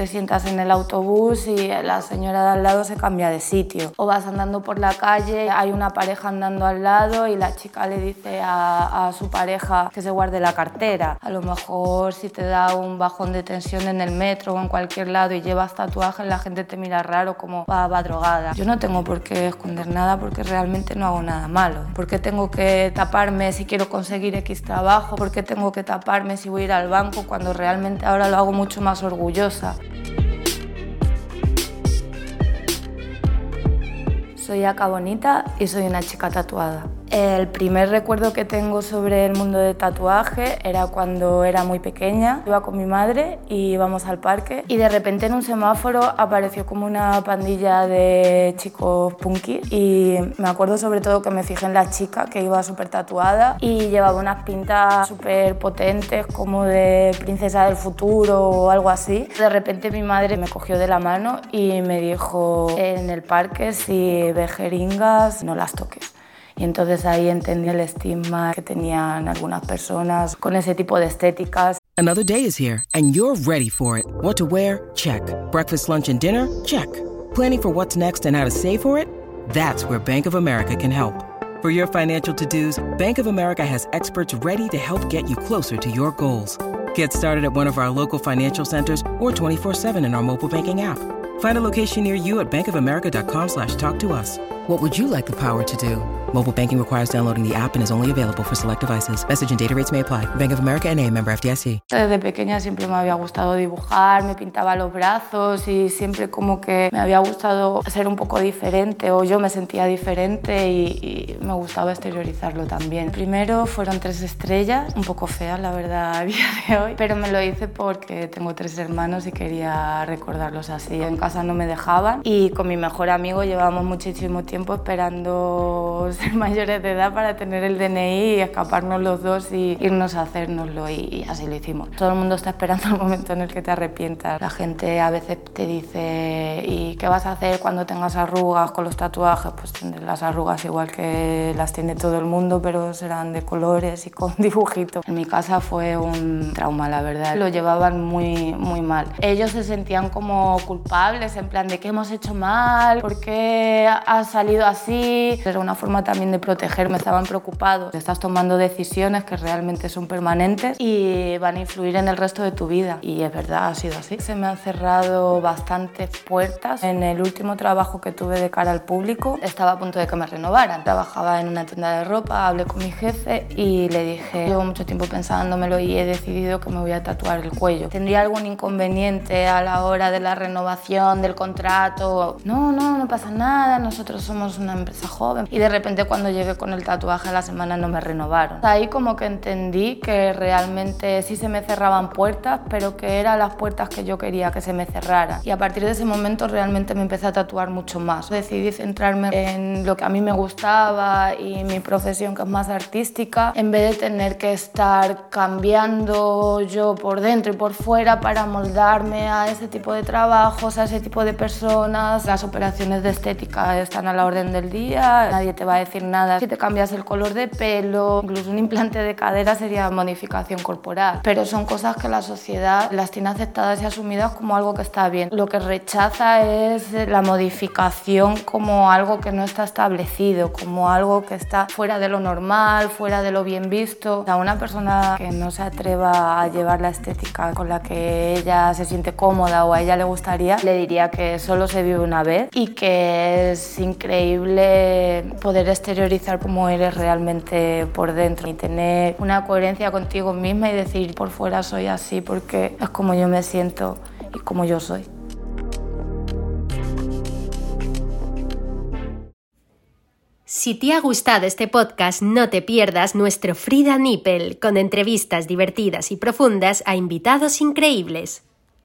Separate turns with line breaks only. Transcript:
Te sientas en el autobús y la señora de al lado se cambia de sitio. O vas andando por la calle, hay una pareja andando al lado y la chica le dice a, su pareja que se guarde la cartera. A lo mejor si te da un bajón de tensión en el metro o en cualquier lado y llevas tatuajes, la gente te mira raro como va, va drogada. Yo no tengo por qué esconder nada porque realmente no hago nada malo. ¿Por qué tengo que taparme si quiero conseguir X trabajo? ¿Por qué tengo que taparme si voy a ir al banco cuando realmente ahora lo hago mucho más orgullosa? Soy Aka Bonita y soy una chica tatuada. El primer recuerdo que tengo sobre el mundo del tatuaje era cuando era muy pequeña. Iba con mi madre y íbamos al parque y de repente en un semáforo apareció como una pandilla de chicos punky y me acuerdo sobre todo que me fijé en la chica que iba súper tatuada y llevaba unas pintas súper potentes como de princesa del futuro o algo así. De repente mi madre me cogió de la mano y me dijo en el parque si ves jeringas no las toques. Y entonces ahí entendí el estigma que tenían algunas personas con ese tipo de estéticas.
Another day is here and you're ready for it. What to wear? Check. Breakfast, lunch and dinner? Check. Planning for what's next and how to save for it? That's where Bank of America can help. For your financial to-dos, Bank of America has experts ready to help get you closer to your goals. Get started at one of our local financial centers or 24-7 in our mobile banking app. Find a location near you at bankofamerica.com slash talk to us. What would you like the power to do? Mobile banking requires downloading the app and is only available for select devices. Message and data rates may apply. Bank of America NA, member FDIC.
Desde pequeña siempre me había gustado dibujar, me pintaba los brazos y siempre como que me había gustado ser un poco diferente o yo me sentía diferente y, y me gustaba exteriorizarlo también. Primero fueron tres estrellas, un poco feas la verdad a día de hoy, pero me lo hice porque tengo tres hermanos y quería recordarlos así. En casa no me dejaban y con mi mejor amigo llevábamos muchísimo tiempo esperando mayores de edad para tener el DNI y escaparnos los dos y irnos a hacérnoslo y, así lo hicimos. Todo el mundo está esperando el momento en el que te arrepientas. La gente a veces te dice ¿y qué vas a hacer cuando tengas arrugas con los tatuajes? Pues tendré las arrugas igual que las tiene todo el mundo, pero serán de colores y con dibujitos. En mi casa fue un trauma, la verdad. Lo llevaban muy, muy mal. Ellos se sentían como culpables, en plan de qué hemos hecho mal, por qué ha salido así. Era una forma también de protegerme, estaban preocupados. Estás tomando decisiones que realmente son permanentes y van a influir en el resto de tu vida. Y es verdad, ha sido así. Se me han cerrado bastantes puertas. En el último trabajo que tuve de cara al público, estaba a punto de que me renovaran. Trabajaba en una tienda de ropa, hablé con mi jefe y le dije, llevo mucho tiempo pensándomelo y he decidido que me voy a tatuar el cuello. ¿Tendría algún inconveniente a la hora de la renovación del contrato? No, no, no pasa nada, nosotros somos una empresa joven. Y de repente cuando llegué con el tatuaje a la semana no me renovaron. Ahí como que entendí que realmente sí se me cerraban puertas, pero que eran las puertas que yo quería que se me cerraran. Y a partir de ese momento realmente me empecé a tatuar mucho más. Decidí centrarme en lo que a mí me gustaba y mi profesión que es más artística, en vez de tener que estar cambiando yo por dentro y por fuera para moldarme a ese tipo de trabajos, a ese tipo de personas. Las operaciones de estética están a la orden del día, nadie te va a decir nada si te cambias el color de pelo, incluso un implante de cadera sería modificación corporal, pero son cosas que la sociedad las tiene aceptadas y asumidas como algo que está bien. Lo que rechaza es la modificación como algo que no está establecido, como algo que está fuera de lo normal, fuera de lo bien visto. A una persona que no se atreva a llevar la estética con la que ella se siente cómoda o a ella le gustaría, le diría que solo se vive una vez y que es increíble poder exteriorizar cómo eres realmente por dentro y tener una coherencia contigo misma y decir por fuera soy así porque es como yo me siento y como yo soy.
Si te ha gustado este podcast, no te pierdas nuestro Frida Nippel con entrevistas divertidas y profundas a invitados increíbles.